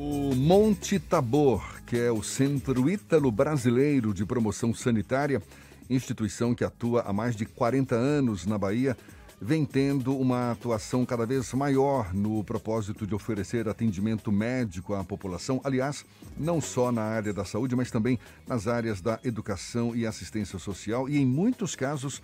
O Monte Tabor, que é o Centro Ítalo Brasileiro de Promoção Sanitária, instituição que atua há mais de 40 anos na Bahia, vem tendo uma atuação cada vez maior no propósito de oferecer atendimento médico à população, aliás, não só na área da saúde, mas também nas áreas da educação e assistência social e, em muitos casos,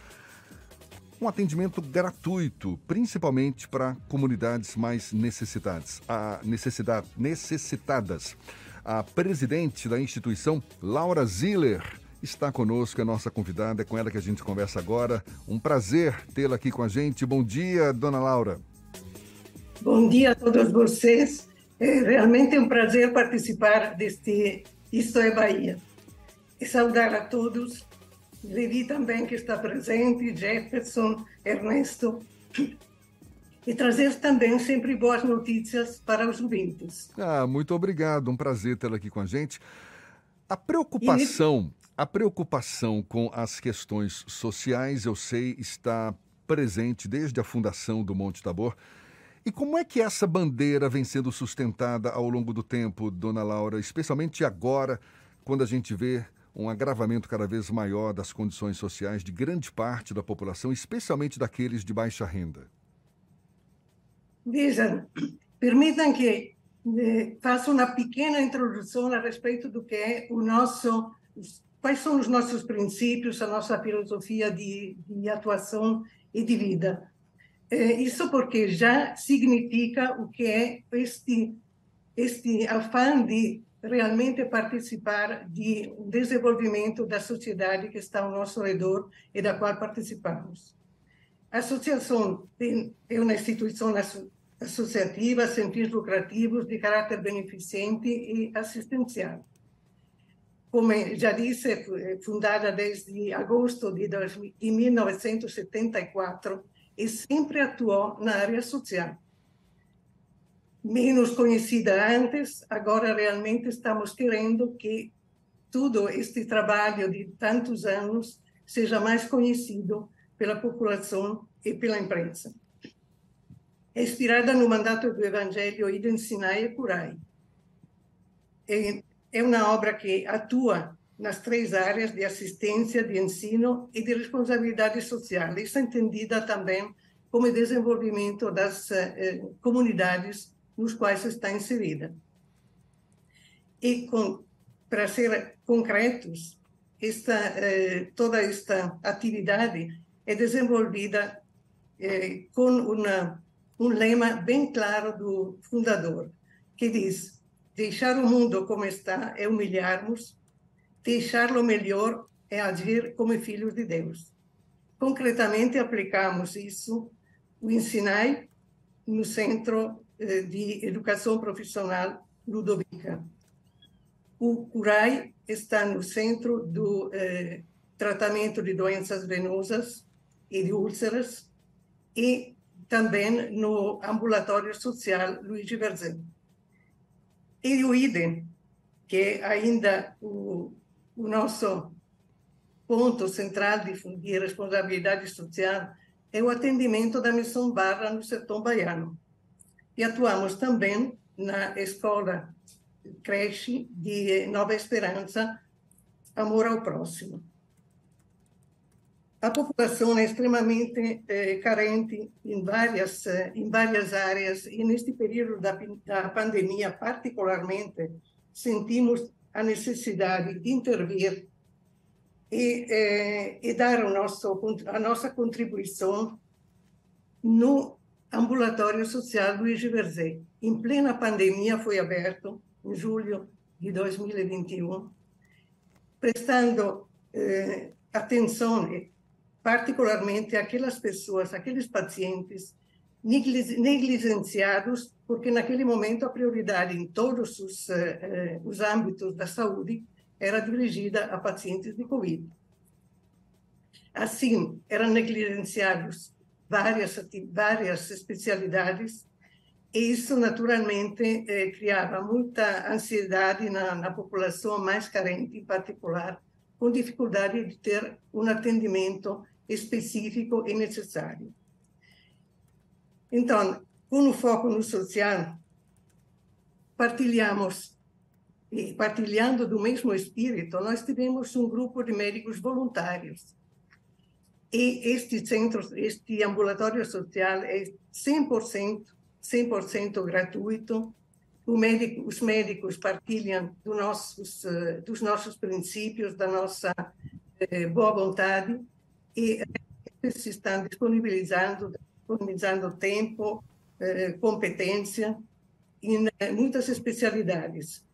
um atendimento gratuito, principalmente para comunidades mais necessitadas. A necessidade, necessitadas. A presidente da instituição, Laura Ziller, está conosco, é nossa convidada, é com ela que a gente conversa agora. Um prazer tê-la aqui com a gente. Bom dia, dona Laura. Bom dia a todos vocês. É realmente um prazer participar deste Isto é Bahia. E saudar a todos. Levi também, que está presente, Jefferson, Ernesto. E trazer também sempre boas notícias para os ouvintes. Ah, muito obrigado. Um prazer tê-la aqui com a gente. A preocupação a preocupação com as questões sociais, eu sei, está presente desde a fundação do Monte Tabor. E como é que essa bandeira vem sendo sustentada ao longo do tempo, dona Laura, especialmente agora, quando a gente vê um agravamento cada vez maior das condições sociais de grande parte da população, especialmente daqueles de baixa renda? Veja, permitam que eh, faça uma pequena introdução a respeito do que é o nosso quais são os nossos princípios, a nossa filosofia de, de atuação e de vida. É, isso porque já significa o que é este, este afã de realmente participar de desenvolvimento da sociedade que está ao nosso redor e da qual participamos. A associação é uma instituição associativa sem fins lucrativos de caráter beneficente e assistencial como já disse, fundada desde agosto de, 1974 e sempre atuou na área social. Menos conhecida antes, agora realmente estamos querendo que todo este trabalho de tantos anos seja mais conhecido pela população e pela imprensa. É inspirada no mandato do Evangelho Idem Sinai e Curai é uma obra que atua nas três áreas de assistência, de ensino e de responsabilidade social. Isso é entendida também como desenvolvimento das eh, comunidades nos quais está inserida. E com, para ser concretos, esta, eh, toda esta atividade é desenvolvida eh, com uma, um lema bem claro do fundador, que diz Deixar o mundo como está é humilharmos, deixá-lo melhor é agir como filhos de Deus. Concretamente, aplicamos isso, o Ensinai, no Centro de Educação Profissional Ludovica. O CURAI está no Centro do eh, Tratamento de Doenças Venosas e de úlceras e também no Ambulatório Social Luigi Verzé. E o IDEM, que é ainda o, o nosso ponto central de, de responsabilidade social, é o atendimento da Missão Barra no sertão baiano. E atuamos também na escola creche de Nova Esperança, Amor ao Próximo. A população é extremamente eh, carente em várias eh, em várias áreas e neste período da, da pandemia particularmente sentimos a necessidade de intervir e, eh, e dar o nosso a nossa contribuição no ambulatório social Luiz Verzé. Em plena pandemia foi aberto em julho de 2021, prestando eh, atenção particularmente aquelas pessoas, aqueles pacientes negligenciados, porque naquele momento a prioridade em todos os, eh, os âmbitos da saúde era dirigida a pacientes de Covid. Assim, eram negligenciados várias, várias especialidades, e isso naturalmente eh, criava muita ansiedade na, na população mais carente, em particular, com dificuldade de ter um atendimento específico e necessário. Então, com o foco no social, partilhamos, e partilhando do mesmo espírito, nós tivemos um grupo de médicos voluntários. E este centro, este ambulatório social é 100%, 100% gratuito. Médico, os médicos partilham do nossos, eh, dos nossos princípios, da nossa eh, boa vontade e se estão disponibilizando, disponibilizando tempo, eh, competência em eh, muitas especialidades.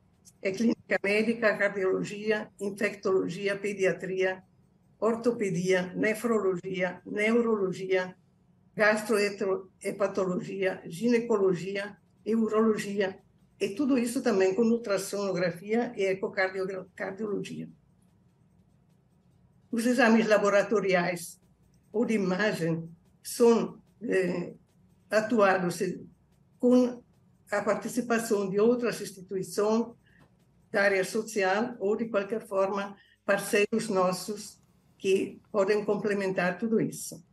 É clínica médica, cardiologia, infectologia, pediatria, ortopedia, nefrologia, neurologia, gastrohepatologia, ginecologia e urologia. E tudo isso também com ultrassonografia e ecocardiologia. Os exames laboratoriais ou de imagem são eh, atuados com a participação de outras instituições da área social ou, de qualquer forma, parceiros nossos que podem complementar tudo isso.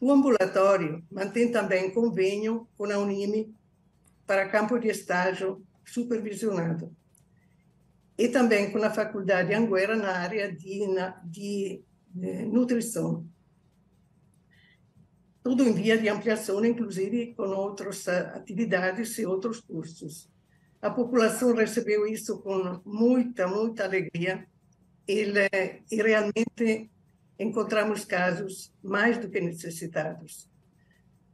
O ambulatório mantém também convênio com a Unime para campo de estágio supervisionado e também com a Faculdade Anguera na área de, de, de nutrição tudo em via de ampliação, inclusive com outras atividades e outros cursos. A população recebeu isso com muita, muita alegria Ele, e realmente encontramos casos mais do que necessitados.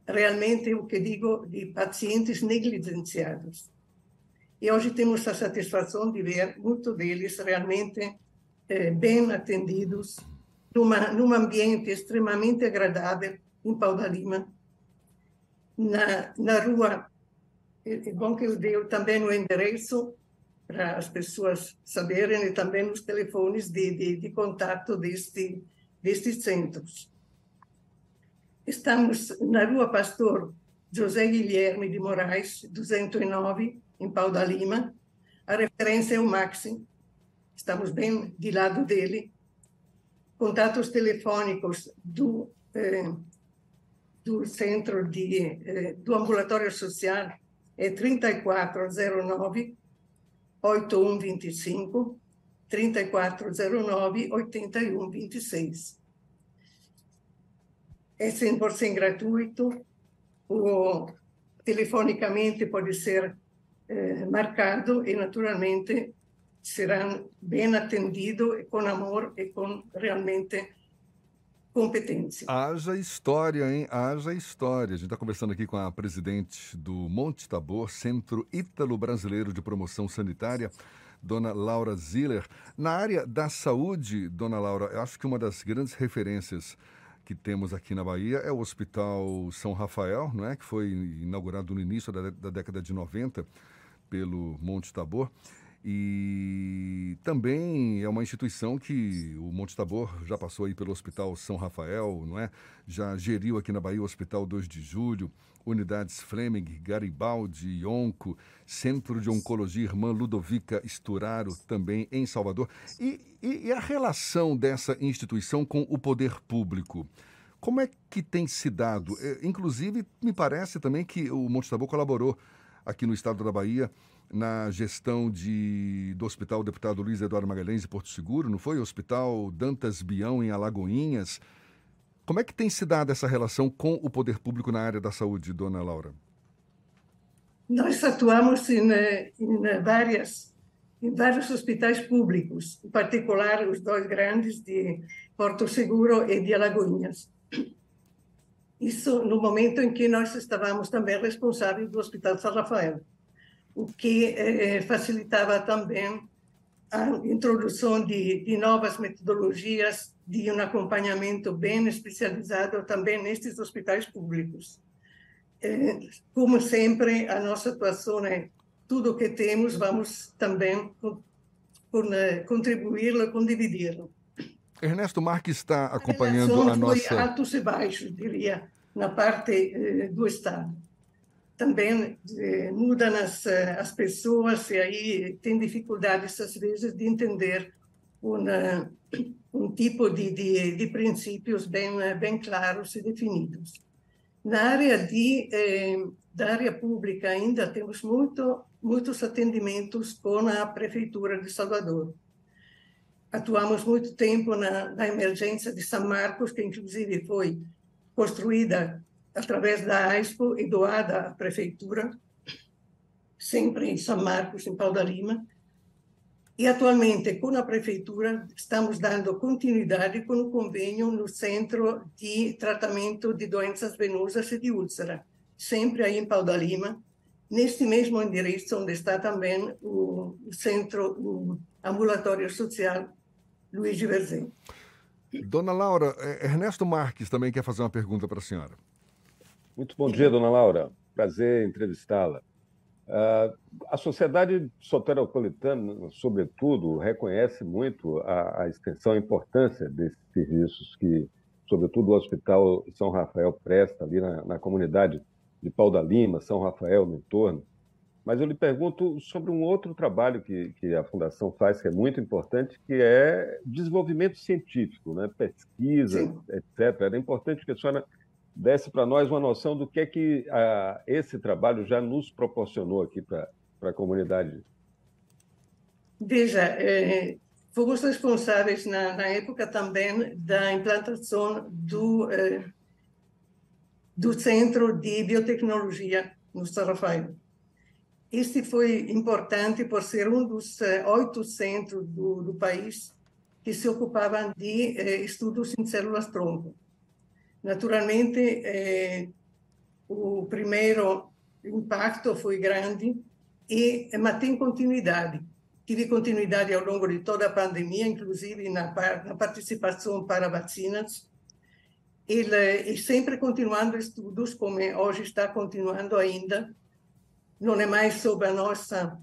Realmente, o que digo, de pacientes negligenciados. E hoje temos a satisfação de ver muitos deles realmente eh, bem atendidos, numa, num ambiente extremamente agradável, em Pau da Lima, na, na rua. É bom que eu dei também o endereço para as pessoas saberem e também os telefones de, de, de contato deste, destes centros. Estamos na rua Pastor José Guilherme de Moraes, 209, em Pau da Lima. A referência é o Maxi. Estamos bem de lado dele. Contatos telefônicos do eh, do centro de, eh, do ambulatório social é 3409 8125 3409 8126. É 100% gratuito, o, telefonicamente pode ser eh, marcado e naturalmente serão bem atendidos com amor e com realmente Haja história, hein? Haja história. A gente está conversando aqui com a presidente do Monte Tabor, Centro Ítalo Brasileiro de Promoção Sanitária, dona Laura Ziller. Na área da saúde, dona Laura, eu acho que uma das grandes referências que temos aqui na Bahia é o Hospital São Rafael, não é? que foi inaugurado no início da, da década de 90 pelo Monte Tabor. E também é uma instituição que o Monte Tabor já passou aí pelo Hospital São Rafael, não é? Já geriu aqui na Bahia o Hospital 2 de Julho, unidades Fleming, Garibaldi, Onco, Centro de Oncologia Irmã Ludovica Esturaro, também em Salvador. E, e, e a relação dessa instituição com o poder público? Como é que tem se dado? É, inclusive, me parece também que o Monte Tabor colaborou aqui no estado da Bahia na gestão de, do Hospital Deputado Luiz Eduardo Magalhães de Porto Seguro, não foi? O Hospital Dantas Bião em Alagoinhas. Como é que tem se dado essa relação com o poder público na área da saúde, dona Laura? Nós atuamos em, em várias em vários hospitais públicos, em particular os dois grandes de Porto Seguro e de Alagoinhas. Isso no momento em que nós estávamos também responsáveis do Hospital São Rafael o que eh, facilitava também a introdução de, de, novas metodologias, de um acompanhamento bem especializado também nestes hospitais públicos. Eh, como sempre, a nossa atuação é tudo o que temos, vamos também com, com, eh, contribuí-lo, com dividi-lo. Ernesto Marques está acompanhando a, a nossa... Foi altos e baixos, diria, na parte eh, do Estado também eh, mudam as, eh, as pessoas e aí tem dificuldades, às vezes, de entender uma, um tipo de, de, de, princípios bem, bem claros e definidos. Na área de, eh, da área pública ainda temos muito, muitos atendimentos com a Prefeitura de Salvador. Atuamos muito tempo na, na emergência de São Marcos, que inclusive foi construída através da AISPO e doada à Prefeitura, sempre em São Marcos, em Pau da Lima. E atualmente, com a Prefeitura, estamos dando continuidade com o convênio no Centro de Tratamento de Doenças Venosas e de Úlcera, sempre aí em Pau da Lima, neste mesmo endereço onde está também o, Centro o Ambulatório Social Luiz de Verzém. Dona Laura, é, Ernesto Marques também quer fazer uma pergunta para a senhora. Muito bom dia, dona Laura. Prazer entrevistá-la. Uh, a sociedade soteropolitana, sobretudo, reconhece muito a, a, extensão e importância desses serviços que, sobretudo, o Hospital São Rafael presta ali na, na comunidade de Pau da Lima, São Rafael, no entorno. Mas eu lhe pergunto sobre um outro trabalho que, que a Fundação faz, que é muito importante, que é desenvolvimento científico, né? pesquisa, Sim. etc. Era importante que a senhora desse para nós uma noção do que é que a, esse trabalho já nos proporcionou aqui para a comunidade. Veja, é, fomos responsáveis na, na, época também da implantação do, é, do Centro de Biotecnologia no São Rafael. Este foi importante por ser um dos oito centros do, do país que se ocupavam de estudos em células-tronco. Naturalmente, eh, o primeiro impacto foi grande, e, mas tem continuidade. Tive continuidade ao longo de toda a pandemia, inclusive na, na participação para vacinas, e, sempre continuando estudos, como hoje está continuando ainda, não é mais sob a nossa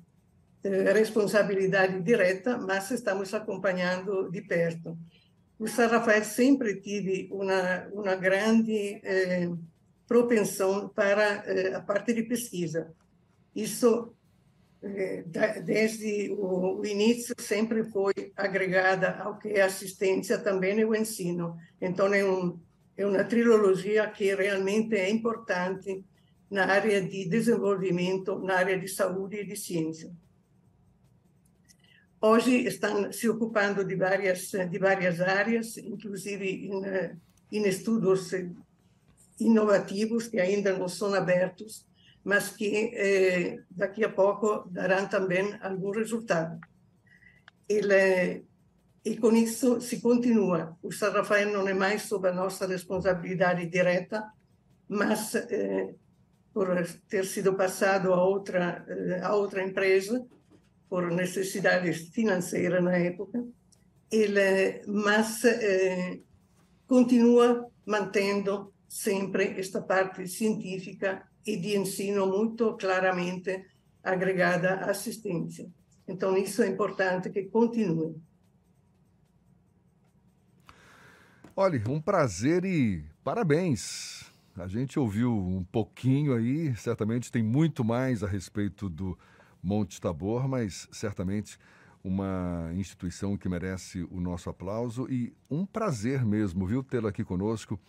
eh, responsabilidade direta, mas estamos acompanhando de perto. O São Rafael sempre teve uma, uma grande eh, propensão para eh, a parte de pesquisa. Isso, eh, da, desde o, o, início, sempre foi agregada ao que é assistência, também e o ensino. Então, é, um, é uma trilogia que realmente é importante na área de desenvolvimento, na área de saúde e de ciência. Hoje estão se ocupando de várias de várias áreas, inclusive em, em estudos inovativos que ainda não são abertos, mas que eh, daqui a pouco darão também algum resultado. Ele, e com isso se continua. O São Rafael não é mais sob a nossa responsabilidade direta, mas eh, por ter sido passado a outra eh, a outra empresa por necessidades financeiras na época ele mas eh, continua mantendo sempre esta parte científica e de ensino muito claramente agregada à assistência. Então isso é importante que continue. Olha, um prazer e parabéns. A gente ouviu um pouquinho aí, certamente tem muito mais a respeito do Monte Tabor, mas certamente uma instituição que merece o nosso aplauso e um prazer mesmo, viu, tê-la aqui conosco.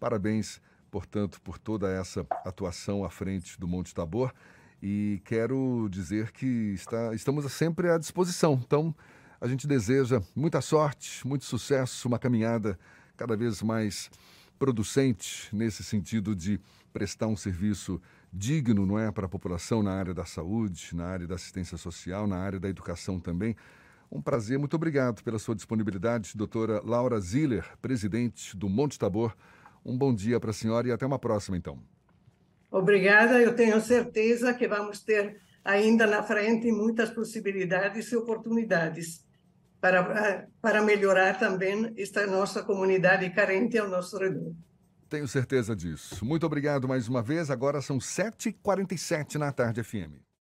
Parabéns, portanto, por toda essa atuação à frente do Monte Tabor e quero dizer que está, estamos sempre à disposição. Então, a gente deseja muita sorte, muito sucesso, uma caminhada cada vez mais producente nesse sentido de prestar um serviço digno, não é, para a população na área da saúde, na área da assistência social, na área da educação também. Um prazer, muito obrigado pela sua disponibilidade, doutora Laura Ziller, presidente do Monte Tabor. Um bom dia para a senhora e até uma próxima, então. Obrigada, eu tenho certeza que vamos ter ainda na frente muitas possibilidades e oportunidades para, para melhorar também esta nossa comunidade carente ao nosso redor. Tenho certeza disso. Muito obrigado mais uma vez. Agora são 7h47 na tarde FM.